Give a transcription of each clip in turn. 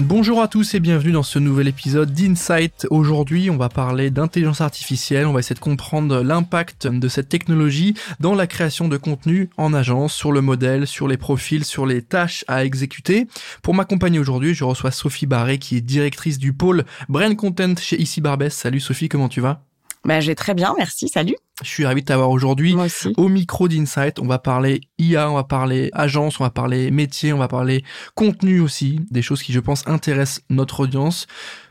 Bonjour à tous et bienvenue dans ce nouvel épisode d'Insight. Aujourd'hui, on va parler d'intelligence artificielle, on va essayer de comprendre l'impact de cette technologie dans la création de contenu en agence, sur le modèle, sur les profils, sur les tâches à exécuter. Pour m'accompagner aujourd'hui, je reçois Sophie Barré qui est directrice du pôle Brain Content chez Ici Barbès. Salut Sophie, comment tu vas? Bah, j'ai très bien, merci, salut. Je suis ravi de t'avoir aujourd'hui au micro d'Insight. On va parler IA, on va parler agence, on va parler métier, on va parler contenu aussi, des choses qui je pense intéressent notre audience.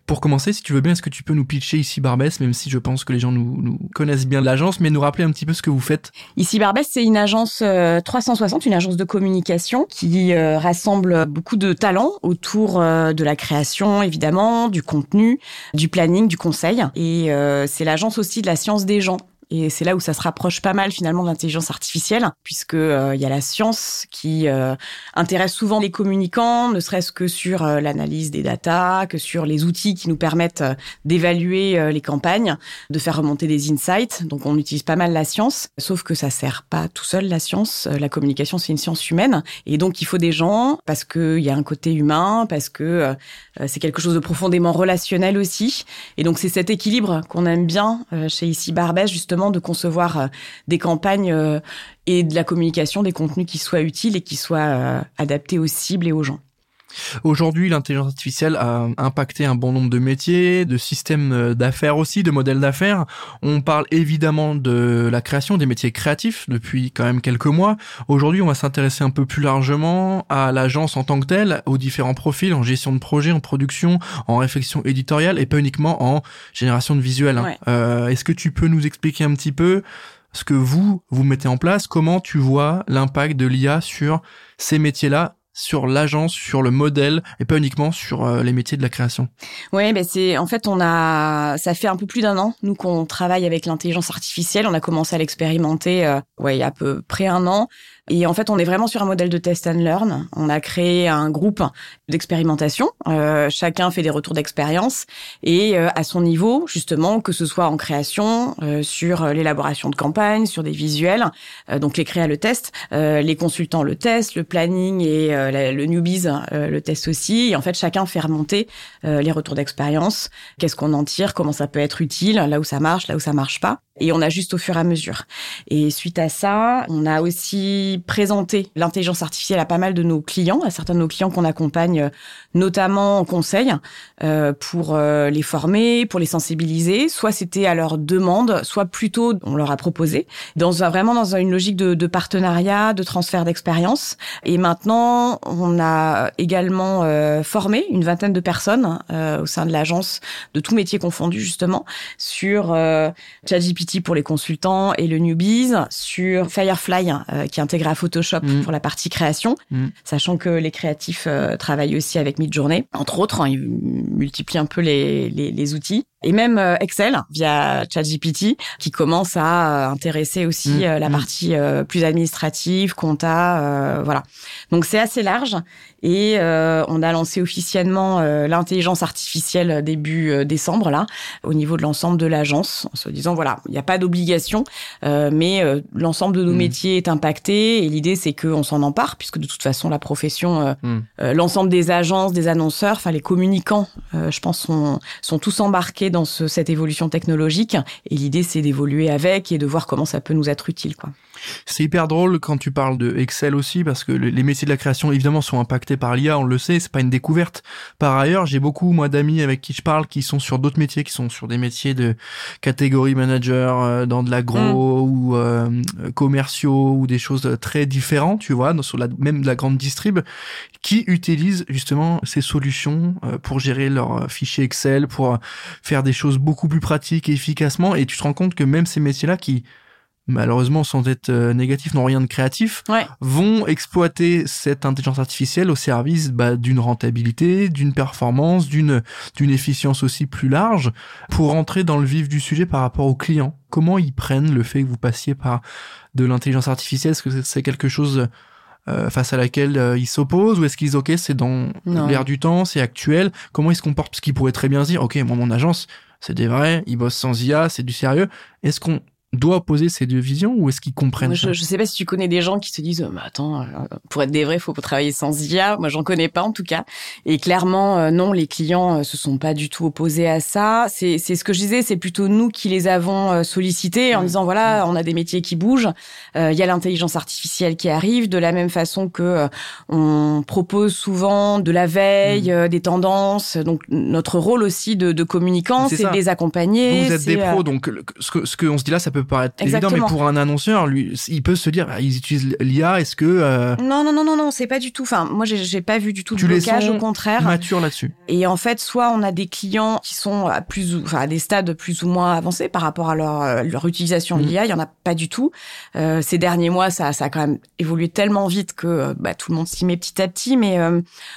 Pour commencer, si tu veux bien, est-ce que tu peux nous pitcher ici Barbès, même si je pense que les gens nous, nous connaissent bien l'agence, mais nous rappeler un petit peu ce que vous faites? Ici Barbès, c'est une agence 360, euh, une agence de communication qui euh, rassemble beaucoup de talents autour euh, de la création, évidemment, du contenu, du planning, du conseil. Et c'est l'agence aussi de la science des gens. Et c'est là où ça se rapproche pas mal finalement de l'intelligence artificielle, puisque euh, il y a la science qui euh, intéresse souvent les communicants, ne serait-ce que sur euh, l'analyse des datas, que sur les outils qui nous permettent d'évaluer les campagnes, de faire remonter des insights. Donc on utilise pas mal la science, sauf que ça sert pas tout seul la science. La communication c'est une science humaine, et donc il faut des gens parce qu'il y a un côté humain, parce que c'est quelque chose de profondément relationnel aussi. Et donc c'est cet équilibre qu'on aime bien chez ici Barbès justement de concevoir euh, des campagnes euh, et de la communication, des contenus qui soient utiles et qui soient euh, adaptés aux cibles et aux gens. Aujourd'hui, l'intelligence artificielle a impacté un bon nombre de métiers, de systèmes d'affaires aussi, de modèles d'affaires. On parle évidemment de la création des métiers créatifs depuis quand même quelques mois. Aujourd'hui, on va s'intéresser un peu plus largement à l'agence en tant que telle, aux différents profils en gestion de projet, en production, en réflexion éditoriale et pas uniquement en génération de visuels. Hein. Euh, est-ce que tu peux nous expliquer un petit peu ce que vous, vous mettez en place, comment tu vois l'impact de l'IA sur ces métiers-là sur l'agence, sur le modèle et pas uniquement sur euh, les métiers de la création. Oui, ben c'est en fait on a ça fait un peu plus d'un an nous qu'on travaille avec l'intelligence artificielle. On a commencé à l'expérimenter euh, ouais il y a à peu près un an. Et en fait, on est vraiment sur un modèle de test and learn. On a créé un groupe d'expérimentation. Euh, chacun fait des retours d'expérience et euh, à son niveau, justement, que ce soit en création, euh, sur l'élaboration de campagne, sur des visuels. Euh, donc les créas le test, euh, les consultants le test, le planning et le newbies le test aussi. Et en fait, chacun fait remonter les retours d'expérience. Qu'est-ce qu'on en tire? Comment ça peut être utile? Là où ça marche, là où ça marche pas et on ajuste au fur et à mesure. Et suite à ça, on a aussi présenté l'intelligence artificielle à pas mal de nos clients, à certains de nos clients qu'on accompagne notamment en conseil euh, pour euh, les former, pour les sensibiliser. Soit c'était à leur demande, soit plutôt on leur a proposé dans vraiment dans une logique de, de partenariat, de transfert d'expérience. Et maintenant, on a également euh, formé une vingtaine de personnes euh, au sein de l'agence de tout métier confondu justement sur euh, ChatGPT pour les consultants et le newbies, sur Firefly euh, qui intègre à Photoshop mm. pour la partie création, mm. sachant que les créatifs euh, travaillent aussi avec Midjourney, entre autres, hein, ils multiplient un peu les, les, les outils et même euh, Excel via ChatGPT qui commence à intéresser aussi mm. la partie plus administrative, compta, voilà. Donc c'est assez large et on a lancé officiellement l'intelligence artificielle début décembre là au niveau de l'ensemble de l'agence en se disant voilà il n'y a pas d'obligation, euh, mais euh, l'ensemble de nos mm. métiers est impacté et l'idée c'est qu'on s'en empare puisque de toute façon la profession, euh, mm. l'ensemble des agences, des annonceurs, enfin les communicants, je pense sont, sont tous embarqués dans ce, cette évolution technologique et l'idée c'est d'évoluer avec et de voir comment ça peut nous être utile quoi. C'est hyper drôle quand tu parles de Excel aussi parce que les métiers de la création évidemment sont impactés par l'IA, on le sait, c'est pas une découverte. Par ailleurs, j'ai beaucoup moi d'amis avec qui je parle qui sont sur d'autres métiers, qui sont sur des métiers de catégorie manager euh, dans de l'agro mm. ou euh, commerciaux ou des choses très différentes, tu vois, sur la même de la grande distrib, qui utilisent justement ces solutions euh, pour gérer leurs fichiers Excel, pour faire des choses beaucoup plus pratiques et efficacement. Et tu te rends compte que même ces métiers-là qui malheureusement sans être euh, négatif, n'ont rien de créatif, vont exploiter cette intelligence artificielle au service bah, d'une rentabilité, d'une performance, d'une d'une efficience aussi plus large, pour entrer dans le vif du sujet par rapport aux clients. Comment ils prennent le fait que vous passiez par de l'intelligence artificielle? Est-ce que c'est quelque chose euh, face à laquelle euh, ils s'opposent ou est-ce qu'ils ok c'est dans l'air du temps, c'est actuel? Comment ils se comportent? Parce qu'ils pourraient très bien se dire ok moi mon agence c'est des vrais, ils bossent sans IA, c'est du sérieux. Est-ce qu'on doit opposer ces deux visions ou est-ce qu'ils comprennent je, je sais pas si tu connais des gens qui se disent mais attends euh, pour être des vrais faut travailler sans IA moi j'en connais pas en tout cas. Et clairement euh, non les clients euh, se sont pas du tout opposés à ça. C'est c'est ce que je disais c'est plutôt nous qui les avons sollicités en mmh. disant voilà mmh. on a des métiers qui bougent. Il y a l'intelligence artificielle qui arrive de la même façon que on propose souvent de la veille mmh. des tendances. Donc notre rôle aussi de, de communicant c'est de les accompagner vous êtes des pros donc ce que ce qu'on se dit là ça peut paraître évident, mais pour un annonceur, lui, il peut se dire, ah, ils utilisent l'IA, est-ce que... Euh, non, non, non, non, non, c'est pas du tout. Enfin, moi, j'ai pas vu du tout de blocage, au contraire. mature là-dessus. Et en fait, soit on a des clients qui sont à plus ou, enfin, à des stades plus ou moins avancés par rapport à leur, euh, leur utilisation de mm. l'IA, il y en a pas du tout. Euh, ces derniers mois, ça, ça a quand même évolué tellement vite que euh, bah, tout le monde s'y met petit à petit. Mais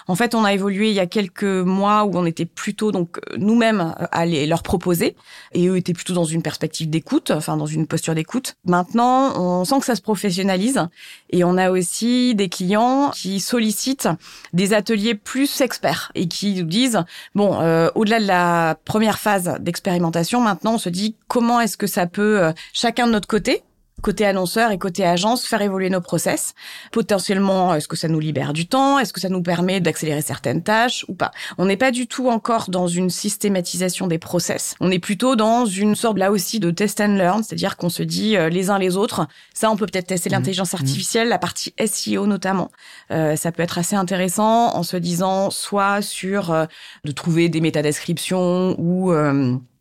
en fait, on a évolué il y a quelques mois où on était plutôt donc nous-mêmes à les, leur proposer, et eux étaient plutôt dans une perspective d'écoute, enfin dans une posture d'écoute. Maintenant, on sent que ça se professionnalise et on a aussi des clients qui sollicitent des ateliers plus experts et qui nous disent bon, euh, au-delà de la première phase d'expérimentation, maintenant on se dit comment est-ce que ça peut euh, chacun de notre côté côté annonceur et côté agence, faire évoluer nos process. Potentiellement, est-ce que ça nous libère du temps? Est-ce que ça nous permet d'accélérer certaines tâches ou pas? On n'est pas du tout encore dans une systématisation des process. On est plutôt dans une sorte là aussi de test and learn, c'est-à-dire qu'on se dit euh, les uns les autres. Ça, on peut peut-être tester mmh. l'intelligence mmh. artificielle, la partie SEO notamment. Euh, ça peut être assez intéressant en se disant soit sur euh, de trouver des métadescriptions ou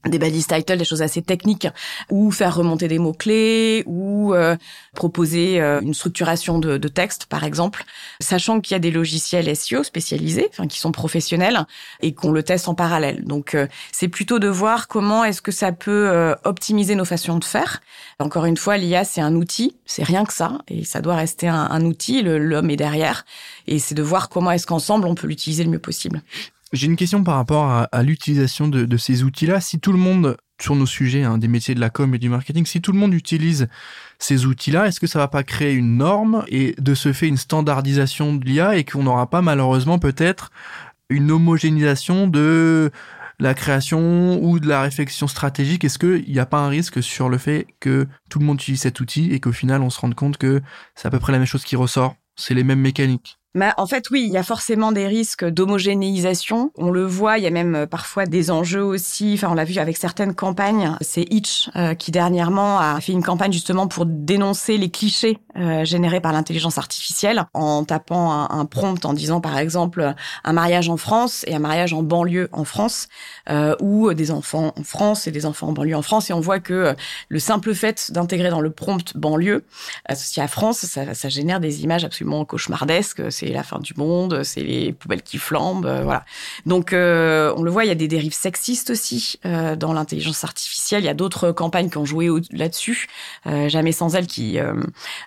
des balises title, des choses assez techniques, ou faire remonter des mots-clés, ou euh, proposer euh, une structuration de, de, texte, par exemple, sachant qu'il y a des logiciels SEO spécialisés, enfin qui sont professionnels, et qu'on le teste en parallèle. Donc euh, c'est plutôt de voir comment est-ce que ça peut optimiser nos façons de faire. Encore une fois, l'IA c'est un outil, c'est rien que ça, et ça doit rester un, un outil, l'homme est derrière, et c'est de voir comment est-ce qu'ensemble on peut l'utiliser le mieux possible. J'ai une question par rapport à, l'utilisation de, ces outils-là. Si tout le monde, sur nos sujets, hein, des métiers de la com et du marketing, si tout le monde utilise ces outils-là, est-ce que ça va pas créer une norme et de ce fait une standardisation de l'IA et qu'on n'aura pas malheureusement peut-être une homogénéisation de la création ou de la réflexion stratégique? Est-ce qu'il n'y a pas un risque sur le fait que tout le monde utilise cet outil et qu'au final on se rende compte que c'est à peu près la même chose qui ressort? C'est les mêmes mécaniques? Bah, en fait, oui, il y a forcément des risques d'homogénéisation. On le voit, il y a même euh, parfois des enjeux aussi. Enfin, on l'a vu avec certaines campagnes. C'est Itch euh, qui dernièrement a fait une campagne justement pour dénoncer les clichés euh, générés par l'intelligence artificielle en tapant un, un, prompt en disant par exemple un mariage en France et un mariage en banlieue en France ou des enfants en France et des enfants en banlieue en France. Et on voit que le simple fait d'intégrer dans le prompt banlieue associé à France, ça, ça génère des images absolument cauchemardesques c'est la fin du monde, c'est les poubelles qui flambent, euh, voilà. Donc euh, on le voit, il y a des dérives sexistes aussi euh, dans l'intelligence artificielle. Il y a d'autres campagnes qui ont joué là-dessus. Jamais sans elle qui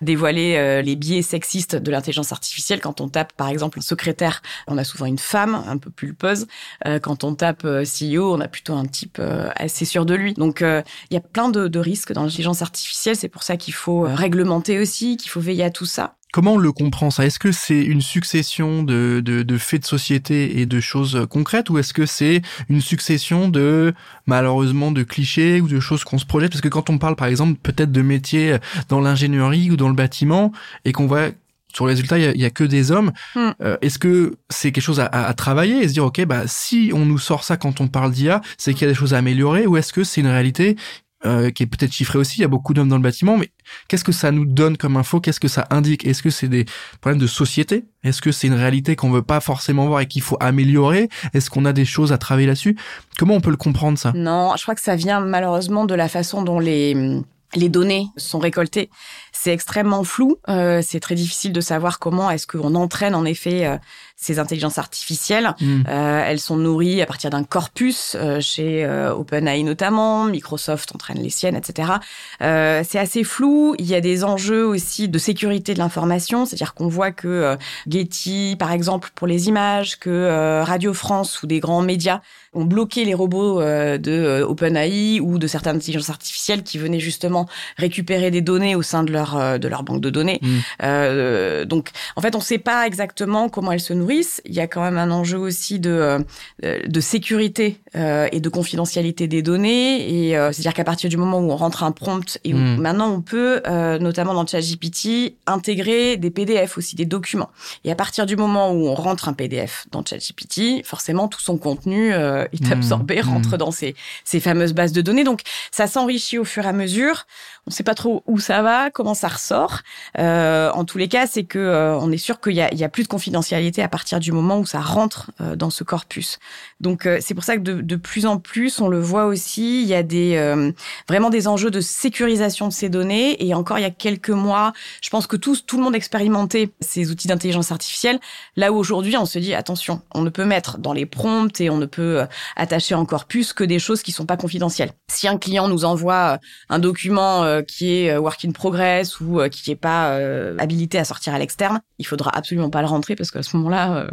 dévoilait les biais sexistes de l'intelligence artificielle. Quand on tape par exemple un secrétaire, on a souvent une femme un peu pulpeuse. quand on tape CEO, on a plutôt un type assez sûr de lui. Donc il y a plein de, de risques dans l'intelligence artificielle. C'est pour ça qu'il faut réglementer aussi, qu'il faut veiller à tout ça. Comment on le comprend ça? Est-ce que c'est une succession de, de, de, faits de société et de choses concrètes ou est-ce que c'est une succession de malheureusement de clichés ou de choses qu'on se projette? Parce que quand on parle par exemple peut-être de métiers dans l'ingénierie ou dans le bâtiment et qu'on voit sur les résultats, il y a, que des hommes. Hmm. Euh, est-ce que c'est quelque chose à, à, travailler et se dire, ok, bah si on nous sort ça quand on parle d'IA, c'est qu'il y a des choses à améliorer, ou est-ce que c'est une réalité euh, qui est peut-être chiffré aussi. Il y a beaucoup d'hommes dans le bâtiment, mais qu'est-ce que ça nous donne comme info? Qu'est-ce que ça indique? Est-ce que c'est des problèmes de société? Est-ce que c'est une réalité qu'on veut pas forcément voir et qu'il faut améliorer? Est-ce qu'on a des choses à travailler là-dessus? Comment on peut le comprendre ça? Non, je crois que ça vient malheureusement de la façon dont les les données sont récoltées. C'est extrêmement flou. Euh, c'est très difficile de savoir comment est-ce qu'on entraîne en effet euh, ces intelligences artificielles. Hmm. Euh, elles sont nourries à partir d'un corpus euh, chez euh, OpenAI notamment, Microsoft entraîne les siennes, etc. c'est assez flou. Il y a des enjeux aussi de sécurité de l'information, c'est-à-dire qu'on voit que Getty, par exemple, pour les images, que Radio France ou des grands médias ont bloqué les robots de OpenAI ou de certaines intelligences artificielles qui venaient justement récupérer des données au sein de leur de leur banque de données. Mm. donc, en fait, on ne sait pas exactement comment elles se nourrissent. Il y a quand même un enjeu aussi de de sécurité et de confidentialité des données. Et c'est-à-dire qu'à partir du moment où on rentre un prompt et mm. maintenant on peut, notamment dans ChatGPT, intégrer des PDF aussi, des documents. Et à partir du moment où on rentre un PDF dans ChatGPT, forcément tout son contenu euh, est mmh. absorbé, mmh. rentre dans ces, ces fameuses bases de données. Donc ça s'enrichit au fur et à mesure. On ne sait pas trop où ça va, comment ça ressort. Euh, en tous les cas, c'est que euh, on est sûr qu'il y y a plus de confidentialité à partir du moment où ça rentre euh, dans ce corpus. Donc euh, c'est pour ça que de, de, plus en plus, on le voit aussi, il y a des vraiment des enjeux de sécurisation de ces données. Et encore il y a quelques mois, je pense que tous, tout le monde expérimentait ces outils d'intelligence artificielle. Là où aujourd'hui, on se dit attention, on ne peut mettre dans les prompts et on ne peut attacher en corpus que des choses qui sont pas confidentielles. Si un client nous envoie un document euh, qui est euh, work in progress ou euh, qui n'est pas habilité à sortir à l'externe, il faudra absolument pas le rentrer parce qu'à ce moment-là,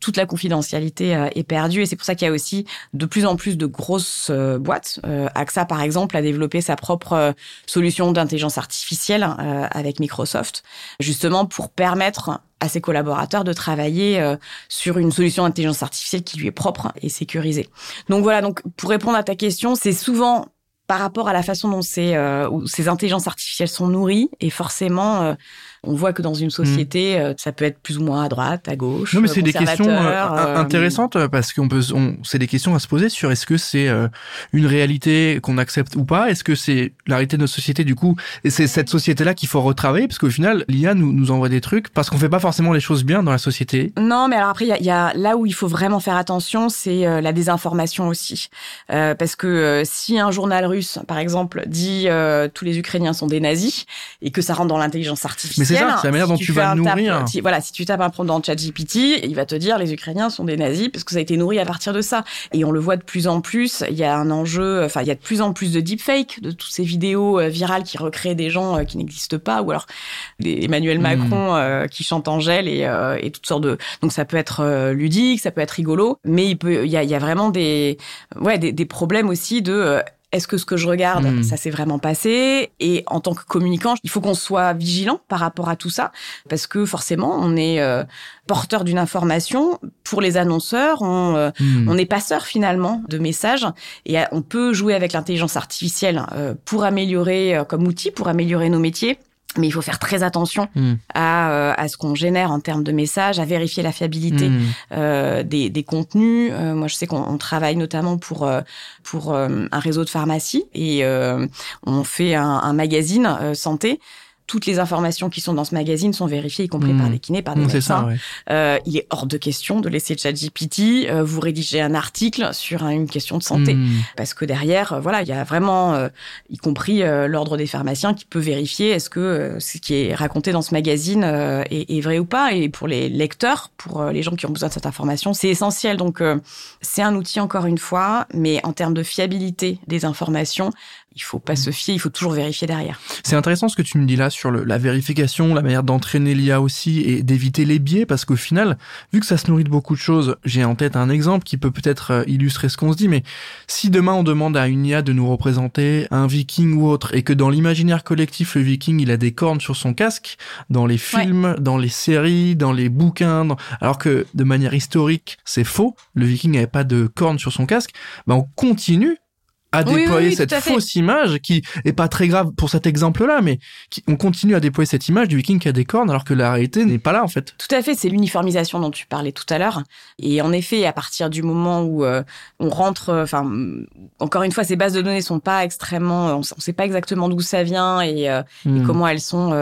toute la confidentialité est perdue. Et c'est pour ça qu'il y a aussi de plus en plus de grosses boîtes. AXA, par exemple, a développé sa propre solution d'intelligence artificielle avec Microsoft, justement pour permettre à ses collaborateurs de travailler sur une solution d'intelligence artificielle qui lui est propre et sécurisée. Donc voilà, donc pour répondre à ta question, c'est souvent par rapport à la façon dont ces, euh, ces intelligences artificielles sont nourries et forcément euh, on voit que dans une société, mm. ça peut être plus ou moins à droite, à gauche. Non, mais c'est des questions intéressantes parce qu'on peut, on, c'est des questions à se poser sur est-ce que c'est une réalité qu'on accepte ou pas? Est-ce que c'est la réalité de notre société du coup? Et c'est cette société-là qu'il faut retravailler parce qu'au final, l'IA nous, nous envoie des trucs parce qu'on fait pas forcément les choses bien dans la société. Non, mais alors après, il y a, y a, là où il faut vraiment faire attention, c'est la désinformation aussi, euh, parce que si un journal russe, par exemple, dit tous les Ukrainiens sont des nazis et que ça rentre dans l'intelligence artificielle c'est ça, c'est la manière dont tu, vas nourrir. voilà, si tu tapes un prompt dans ChatGPT, il va te dire les Ukrainiens sont des nazis parce que ça a été nourri à partir de ça. Et on le voit de plus en plus. Il y a un enjeu, enfin, il y a de plus en plus de deepfake, de toutes ces vidéos euh, virales qui recréent des gens euh, qui n'existent pas, ou alors Emmanuel hmm. Macron euh, qui chante Angèle et, et toutes sortes de. Donc ça peut être ludique, ça peut être rigolo, mais il peut, il y a, il y a vraiment des, ouais, des, des problèmes aussi de est-ce que ce que je regarde, hmm. ça s'est vraiment passé? Et en tant que communicant, il faut qu'on soit vigilant par rapport à tout ça, parce que forcément, on est euh, porteur d'une information. Pour les annonceurs, on, euh, hmm. on est passeur finalement de messages, et on peut jouer avec l'intelligence artificielle euh, pour améliorer, comme outil, pour améliorer nos métiers mais il faut faire très attention hmm. à, euh, à ce qu'on génère en termes de messages, à vérifier la fiabilité hmm. euh, des, des, contenus. Euh, moi, je sais qu'on travaille notamment pour pour un réseau de pharmacie et on fait un, un magazine santé toutes les informations qui sont dans ce magazine sont vérifiées, y compris par hmm. des kinés, par des médecins. euh, il est hors de question de laisser ChatGPT euh, vous rédiger un article sur une question de santé, hmm. parce que derrière, euh, voilà, il y a vraiment, euh, y compris l'ordre des pharmaciens, qui peut vérifier est-ce que ce qui est raconté dans ce magazine est, est, vrai ou pas. Et pour les lecteurs, pour les gens qui ont besoin de cette information, c'est essentiel. Donc, c'est un outil encore une fois, mais en termes de fiabilité des informations, il faut pas se fier, il faut toujours vérifier derrière. C'est intéressant ce que tu me dis là sur le, la vérification, la manière d'entraîner l'IA aussi et d'éviter les biais parce qu'au final, vu que ça se nourrit de beaucoup de choses, j'ai en tête un exemple qui peut peut-être euh, illustrer ce qu'on se dit, mais si demain on demande à une IA de nous représenter un viking ou autre et que dans l'imaginaire collectif le viking il a des cornes sur son casque, dans les films, dans les séries, dans les bouquins, alors que de manière historique c'est faux, le viking n'avait pas de cornes sur son casque, ben on continue à déployer cette fausse image qui est pas très grave pour cet exemple-là, mais qui, on continue à déployer cette image du viking qui a des cornes alors que la réalité n'est pas là en fait. Tout à fait, c'est l'uniformisation dont tu parlais tout à l'heure. Et en effet, à partir du moment où euh, on rentre, euh, enfin, encore une fois, ces bases de données sont pas extrêmement, on, sait pas exactement d'où ça vient et, euh, hmm. comment elles sont,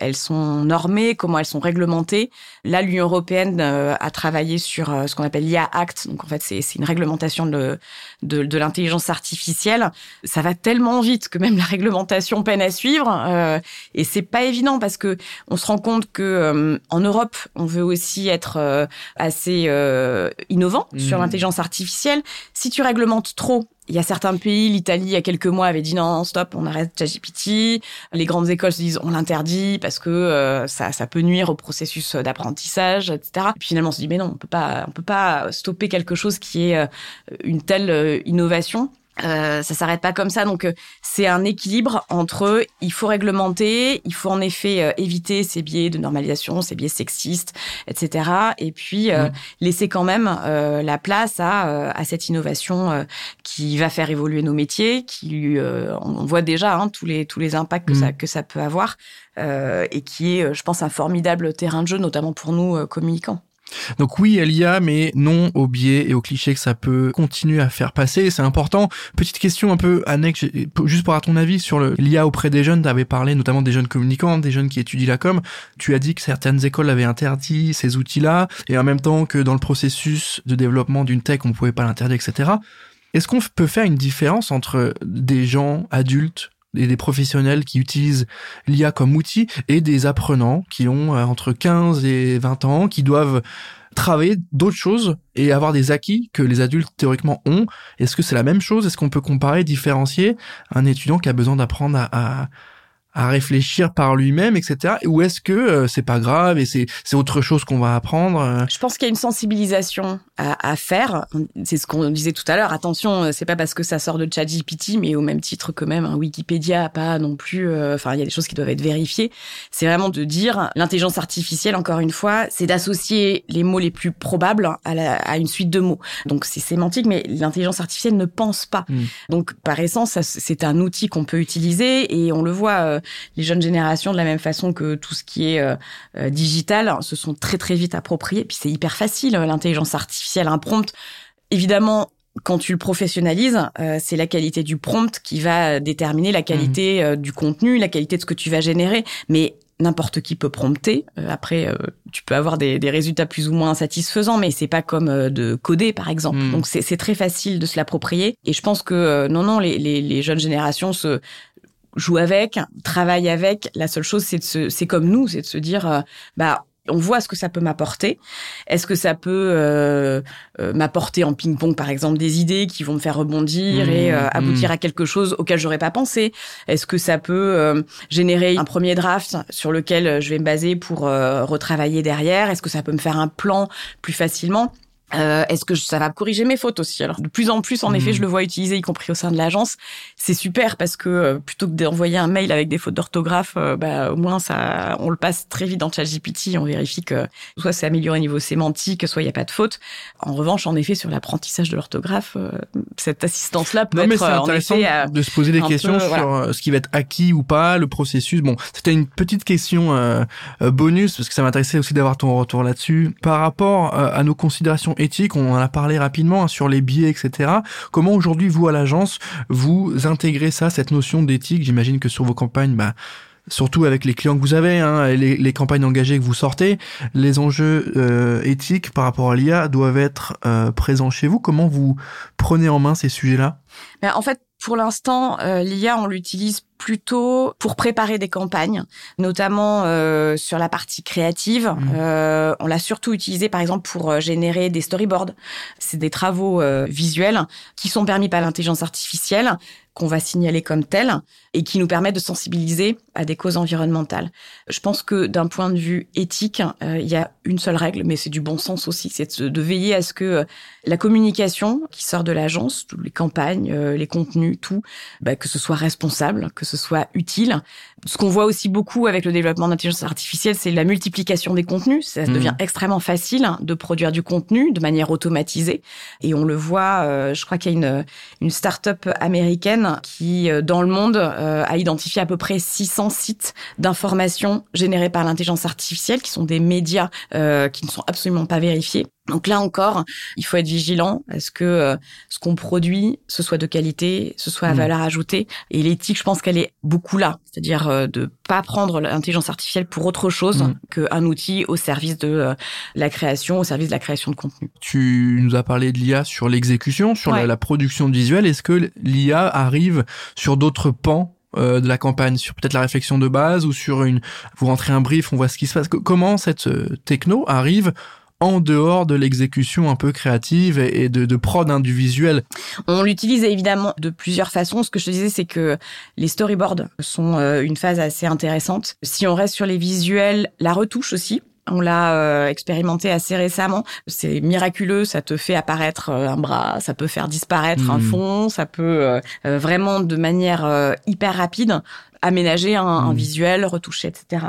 elles sont normées, comment elles sont réglementées. Là, l'Union européenne a travaillé sur ce qu'on appelle l'IA Act. Donc en fait, c'est une réglementation de, de, de l'intelligence artificielle ça va tellement vite que même la réglementation peine à suivre. Euh, et c'est pas évident parce que on se rend compte que euh, en Europe, on veut aussi être euh, assez euh, innovant sur mmh. l'intelligence artificielle. Si tu réglementes trop, il y a certains pays, l'Italie, il y a quelques mois, avait dit non, stop, on arrête ChatGPT. Les grandes écoles se disent on l'interdit parce que ça, ça peut nuire au processus d'apprentissage, etc. Et puis finalement, on se dit mais non, on peut pas, on peut pas stopper quelque chose qui est une telle innovation Euh, ça s'arrête pas comme ça, donc euh, c'est un équilibre entre il faut réglementer, il faut en effet euh, éviter ces biais de normalisation, ces biais sexistes, etc. Et puis euh, laisser quand même la place à, à cette innovation qui va faire évoluer nos métiers, qui on voit déjà hein, tous les tous les impacts que ça que ça peut avoir et qui est, je pense, un formidable terrain de jeu, notamment pour nous communicants. Donc oui, elle y a, mais non au biais et au cliché que ça peut continuer à faire passer. C'est important. Petite question un peu annexe, juste pour à ton avis sur l'IA auprès des jeunes. Tu avais parlé notamment des jeunes communicants, des jeunes qui étudient la com. Tu as dit que certaines écoles avaient interdit ces outils-là et en même temps que dans le processus de développement d'une tech, on pouvait pas l'interdire, etc. Est-ce qu'on peut faire une différence entre des gens adultes et des professionnels qui utilisent l'IA comme outil et des apprenants qui ont euh, entre 15 et 20 ans qui doivent travailler d'autres choses et avoir des acquis que les adultes théoriquement ont. Est-ce que c'est la même chose? Est-ce qu'on peut comparer, différencier un étudiant qui a besoin d'apprendre à, à réfléchir par lui-même, etc. Ou est-ce que euh, c'est pas grave et c'est c'est autre chose qu'on va apprendre euh? Je pense qu'il y a une sensibilisation à, à faire. C'est ce qu'on disait tout à l'heure. Attention, euh, c'est pas parce que ça sort de ChatGPT, mais au même titre que même un Wikipédia, pas non plus. Enfin, il y a des choses qui doivent être vérifiées. C'est vraiment de dire l'intelligence artificielle. Encore une fois, c'est d'associer les mots les plus probables à, la, à une suite de mots. Donc c'est sémantique, mais l'intelligence artificielle ne pense pas. Hmm. Donc par essence, c'est un outil qu'on peut utiliser et on le voit les jeunes générations, de la même façon que tout ce qui est euh, euh, digital, se sont très très vite appropriés. Puis c'est hyper facile, euh, l'intelligence artificielle, un prompt. Évidemment, quand tu le professionnalises, c'est la qualité du prompt qui va déterminer la qualité mmh. du contenu, la qualité de ce que tu vas générer. Mais n'importe qui peut prompter. après, tu peux avoir des, résultats plus ou moins satisfaisants, mais c'est pas comme de coder, par exemple. Mmh. Donc c'est très facile de se l'approprier. Et je pense que non, non, les, les jeunes générations se joue avec, travaille avec. La seule chose, c'est de se, c'est comme nous, c'est de se dire, euh, bah, on voit ce que ça peut m'apporter. Est-ce que ça peut euh, euh, m'apporter en ping-pong, par exemple, des idées qui vont me faire rebondir et mmh, aboutir mmh. à quelque chose auquel j'aurais pas pensé? Est-ce que ça peut générer un premier draft sur lequel je vais me baser pour retravailler derrière? Est-ce que ça peut me faire un plan plus facilement? Euh, Est-ce que ça va corriger mes fautes aussi? Alors de plus en plus, en effet, je hmm. le vois utiliser, y compris au sein de l'agence. C'est super parce que euh, plutôt que d'envoyer un mail avec des fautes d'orthographe, euh, bah, au moins ça, on le passe très vite dans ChatGPT. On vérifie que soit c'est amélioré au niveau sémantique, soit il n'y a pas de faute. En revanche, en effet, sur l'apprentissage de l'orthographe, euh, cette assistance-là peut non, être mais intéressant de se poser des questions sur ce qui va être acquis ou pas, le processus. Bon, c'était une petite question bonus parce que ça m'intéressait aussi d'avoir ton retour là-dessus par rapport à nos considérations on en a parlé rapidement hein, sur les biais, etc. Comment aujourd'hui, vous, à l'agence, vous intégrez ça, cette notion d'éthique? J'imagine que sur vos campagnes, bah, surtout avec les clients que vous avez, hein, les, les, campagnes engagées que vous sortez, les enjeux euh, éthiques par rapport à l'IA doivent être euh, présents chez vous. Comment vous prenez en main ces sujets-là? Ben, En fait, pour l'instant, euh, l'IA, on l'utilise plutôt pour préparer des campagnes, notamment euh, sur la partie créative. Mmh. Euh, on l'a surtout utilisé, par exemple, pour générer des storyboards. C'est des travaux visuels qui sont permis par l'intelligence artificielle, qu'on va signaler comme tels et qui nous permettent de sensibiliser à des causes environnementales. Je pense que d'un point de vue éthique, euh, il y a une seule règle, mais c'est du bon sens aussi, c'est de, veiller à ce que euh, la communication qui sort de l'agence, les campagnes, euh, les contenus, tout, bah, que ce soit responsable, que ce soit utile. Ce qu'on voit aussi beaucoup avec le développement d'intelligence artificielle, c'est la multiplication des contenus. Ça mmh. devient extrêmement facile de produire du contenu de manière automatisée. Et on le voit, je crois qu'il y a une, une start-up américaine qui, dans le monde, euh, a identifié à peu près 600 sites d'information générés par l'intelligence artificielle, qui sont des médias euh, qui ne sont absolument pas vérifiés. Donc là encore, il faut être vigilant à ce que euh, ce qu'on produit, ce soit de qualité, ce soit à mmh. valeur ajoutée. Et l'éthique, je pense qu'elle est beaucoup là, c'est-à-dire euh, de pas prendre l'intelligence artificielle pour autre chose mmh. qu'un outil au service de la création, au service de la création de contenu. Tu nous as parlé de l'IA sur l'exécution, sur la, la, production visuelle. Est-ce que l'IA arrive sur d'autres pans euh, de la campagne, sur peut-être la réflexion de base ou sur une, vous rentrez un brief, on voit ce qui se passe. Comment cette euh, techno arrive en dehors de l'exécution un peu créative et de, de prod hein, du visuel On l'utilise évidemment de plusieurs façons. Ce que je te disais, c'est que les storyboards sont euh, une phase assez intéressante. Si on reste sur les visuels, la retouche aussi On l'a euh, expérimenté assez récemment. C'est miraculeux, ça te fait apparaître euh, un bras, ça peut faire disparaître un hmm. fond, ça peut euh, vraiment de manière hyper rapide aménager un, mmh. visuel, retoucher, etc.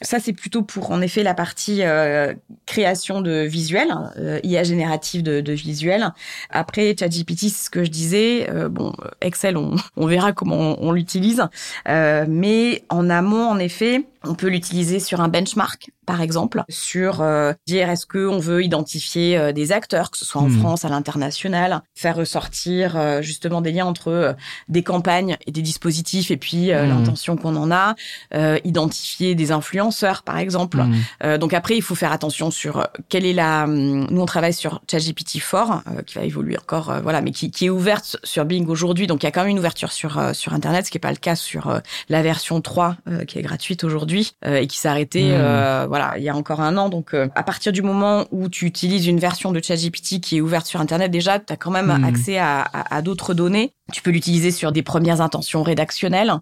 Ça, c'est plutôt pour, en effet, la partie euh, création de visuels, euh, IA générative de, de visuels. Après, ChatGPT, c'est ce que je disais. Euh, bon, Excel, on, on verra comment on, l'utilise. Euh, mais en amont, en effet, on peut l'utiliser sur un benchmark, par exemple, sur euh, dire est-ce qu'on veut identifier euh, des acteurs, que ce soit en mmh. France, à l'international, faire ressortir justement des liens entre des campagnes et des dispositifs et puis mmh qu'on en a, euh, identifier des influenceurs par exemple. Mmh. Euh, donc après, il faut faire attention sur euh, quelle est la. Hum, nous, on travaille sur ChatGPT 4 euh, qui va évoluer encore, euh, voilà, mais qui, qui, est ouverte sur Bing aujourd'hui. Donc il y a quand même une ouverture sur sur Internet, ce qui n'est pas le cas sur la version 3 qui est gratuite aujourd'hui et qui s'est arrêtée, mmh. voilà, il y a encore un an. Donc à partir du moment où tu utilises une version de ChatGPT qui est ouverte sur Internet, déjà, tu as quand même mmh. accès à, à, à d'autres données. Tu peux l'utiliser sur des premières intentions rédactionnelles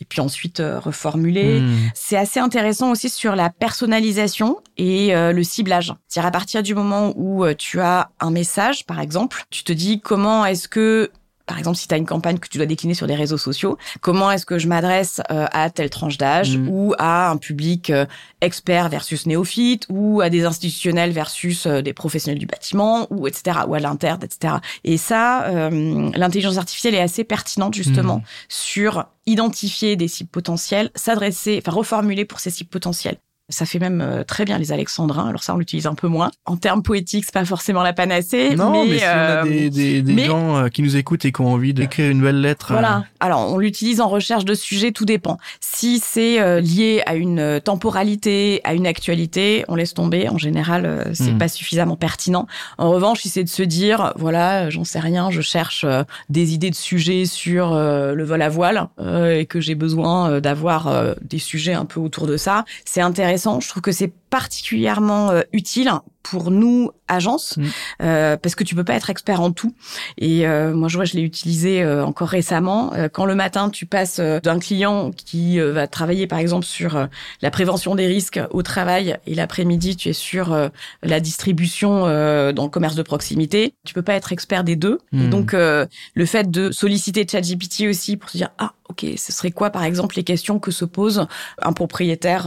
et puis ensuite euh, reformuler. Hmm. C'est assez intéressant aussi sur la personnalisation et euh, le ciblage. C'est-à-dire à partir du moment où euh, tu as un message, par exemple, tu te dis comment est-ce que par exemple, si tu as une campagne que tu dois décliner sur des réseaux sociaux, comment est-ce que je m'adresse euh, à telle tranche d'âge mm. ou à un public euh, expert versus néophyte ou à des institutionnels versus euh, des professionnels du bâtiment ou etc. ou à l'interne, etc. Et ça, l'intelligence artificielle est assez pertinente justement mm. sur identifier des cibles potentielles, s'adresser, enfin reformuler pour ces cibles potentielles. Ça fait même euh, très bien les alexandrins. Alors ça, on l'utilise un peu moins. En termes poétiques, c'est pas forcément la panacée. Non, mais, si on a des, des, des gens euh, qui nous écoutent et qui ont envie d'écrire une belle lettre. Voilà. Euh, Alors, on l'utilise en recherche de sujets, tout dépend. Si c'est lié à une temporalité, à une actualité, on laisse tomber. En général, c'est hmm. pas suffisamment pertinent. En revanche, si c'est de se dire, voilà, j'en sais rien, je cherche des idées de sujets sur le vol à voile et que j'ai besoin d'avoir des sujets un peu autour de ça, c'est intéressant je trouve que c'est particulièrement euh, utile pour nous agences mm. euh, parce que tu peux pas être expert en tout et euh, moi je vois je l'ai utilisé euh, encore récemment quand le matin tu passes d'un client qui va travailler par exemple sur la prévention des risques au travail et l'après-midi tu es sur la distribution dans le commerce de proximité tu peux pas être expert des deux et mm. donc le fait de solliciter ChatGPT aussi pour se dire ah ok ce serait quoi par exemple les questions que se pose un propriétaire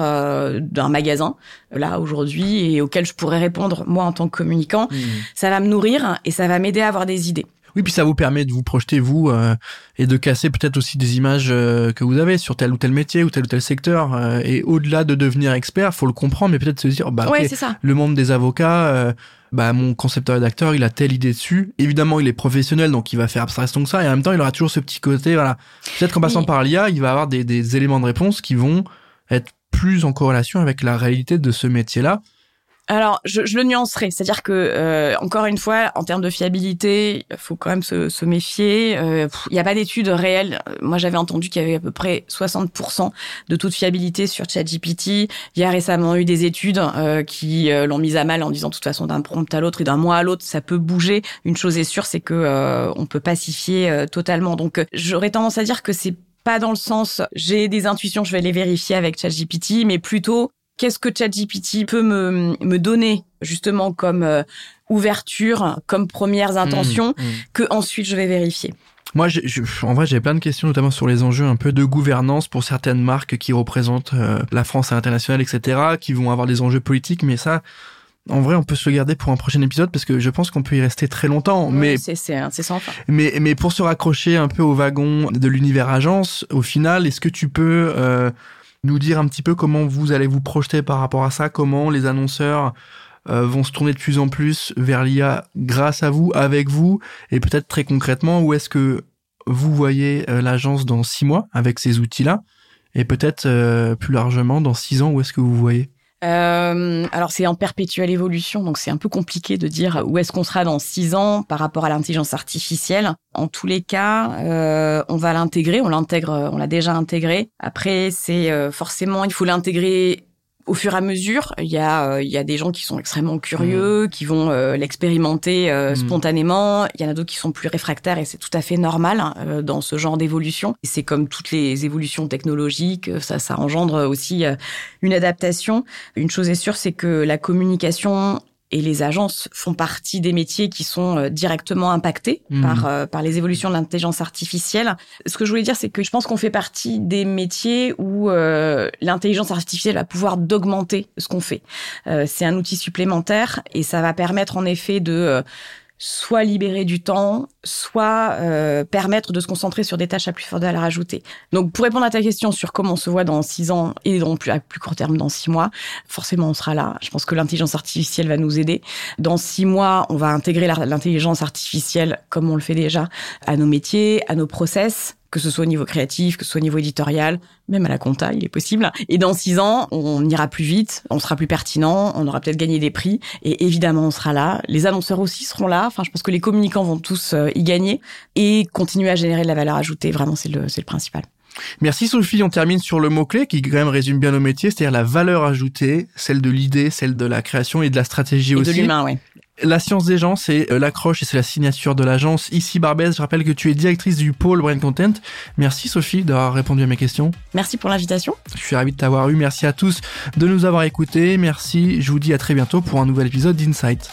d'un magasin? Là aujourd'hui et auxquelles je pourrais répondre moi en tant que communicant, mmh. ça va me nourrir et ça va m'aider à avoir des idées. Oui, puis ça vous permet de vous projeter vous euh, et de casser peut-être aussi des images euh, que vous avez sur tel ou tel métier ou tel ou tel secteur. Euh, et au-delà de devenir expert, faut le comprendre, mais peut-être se dire, bah, le monde des avocats, bah mon concepteur rédacteur, il a telle idée dessus. Évidemment, il est professionnel, donc il va faire abstraction que ça, et en même temps, il aura toujours ce petit côté, voilà. Peut-être qu'en passant par l'IA, il va avoir des, des éléments de réponse qui vont être plus en corrélation avec la réalité de ce métier-là. Alors, je, je le nuancerai, c'est-à-dire que euh, encore une fois, en termes de fiabilité, il faut quand même se, se méfier. Euh, il n'y a pas d'études réelles. Moi, j'avais entendu qu'il y avait à peu près 60% de taux de fiabilité sur ChatGPT. Il y a récemment eu des études euh, qui l'ont mise à mal en disant de toute façon d'un prompt à l'autre et d'un mois à l'autre, ça peut bouger. Une chose est sûre, c'est que on peut pacifier totalement. Donc, j'aurais tendance à dire que c'est pas dans le sens j'ai des intuitions, je vais les vérifier avec ChatGPT, mais plutôt qu'est-ce que ChatGPT peut me, me donner justement comme euh, ouverture, comme premières mmh, intentions, mmh. que ensuite je vais vérifier? Moi, je, en vrai, j'ai plein de questions, notamment sur les enjeux un peu de gouvernance pour certaines marques qui représentent euh, la France à l'international, etc., qui vont avoir des enjeux politiques, mais ça, en vrai, on peut se le garder pour un prochain épisode parce que je pense qu'on peut y rester très longtemps. mais c'est c'est sans fin. Mais mais pour se raccrocher un peu au wagon de l'univers agence, au final, est-ce que tu peux euh, nous dire un petit peu comment vous allez vous projeter par rapport à ça, comment les annonceurs euh, vont se tourner de plus en plus vers l'IA grâce à vous, avec vous, et peut-être très concrètement, où est-ce que vous voyez euh, l'agence dans six mois avec ces outils-là, et peut-être euh, plus largement dans six ans, où est-ce que vous voyez? Euh, alors c'est en perpétuelle évolution, donc c'est un peu compliqué de dire où est-ce qu'on sera dans six ans par rapport à l'intelligence artificielle. En tous les cas, euh, on va l'intégrer, on l'intègre, on l'a déjà intégré. Après, c'est euh, forcément, il faut l'intégrer au fur et à mesure, il y a, il y a des gens qui sont extrêmement curieux, mmh. qui vont l'expérimenter mmh. spontanément. Il y en a d'autres qui sont plus réfractaires et c'est tout à fait normal hein, dans ce genre d'évolution. C'est comme toutes les évolutions technologiques, ça, ça engendre aussi une adaptation. Une chose est sûre, c'est que la communication et les agences font partie des métiers qui sont euh, directement impactés mmh. par euh, par les évolutions de l'intelligence artificielle. Ce que je voulais dire, c'est que je pense qu'on fait partie des métiers où euh, l'intelligence artificielle va pouvoir d'augmenter ce qu'on fait. c'est un outil supplémentaire et ça va permettre en effet de soit libérer du temps, soit euh, permettre de se concentrer sur des tâches à plus forte valeur ajoutée. Donc, pour répondre à ta question sur comment on se voit dans six ans et dans plus, à plus court terme dans six mois, forcément, on sera là. Je pense que l'intelligence artificielle va nous aider. Dans six mois, on va intégrer l'intelligence artificielle, comme on le fait déjà, à nos métiers, à nos process, que ce soit au niveau créatif, que ce soit au niveau éditorial, même à la compta, il est possible. Et dans six ans, on ira plus vite, on sera plus pertinent, on aura peut-être gagné des prix, et évidemment, on sera là. Les annonceurs aussi seront là. Enfin, je pense que les communicants vont tous euh, y gagner et continuer à générer de la valeur ajoutée. Vraiment, c'est le, c'est le principal. Merci Sophie, on termine sur le mot-clé qui quand même résume bien nos métiers, c'est-à-dire la valeur ajoutée, celle de l'idée, celle de la création et de la stratégie aussi. de l'humain, oui. La science des gens, c'est euh, l'accroche et c'est la signature de l'agence. Ici Barbès, je rappelle que tu es directrice du pôle Brain Content. Merci Sophie d'avoir répondu à mes questions. Merci pour l'invitation. Je suis ravi de t'avoir eu. Merci à tous de nous avoir écoutés. Merci. Je vous dis à très bientôt pour un nouvel épisode d'Insight.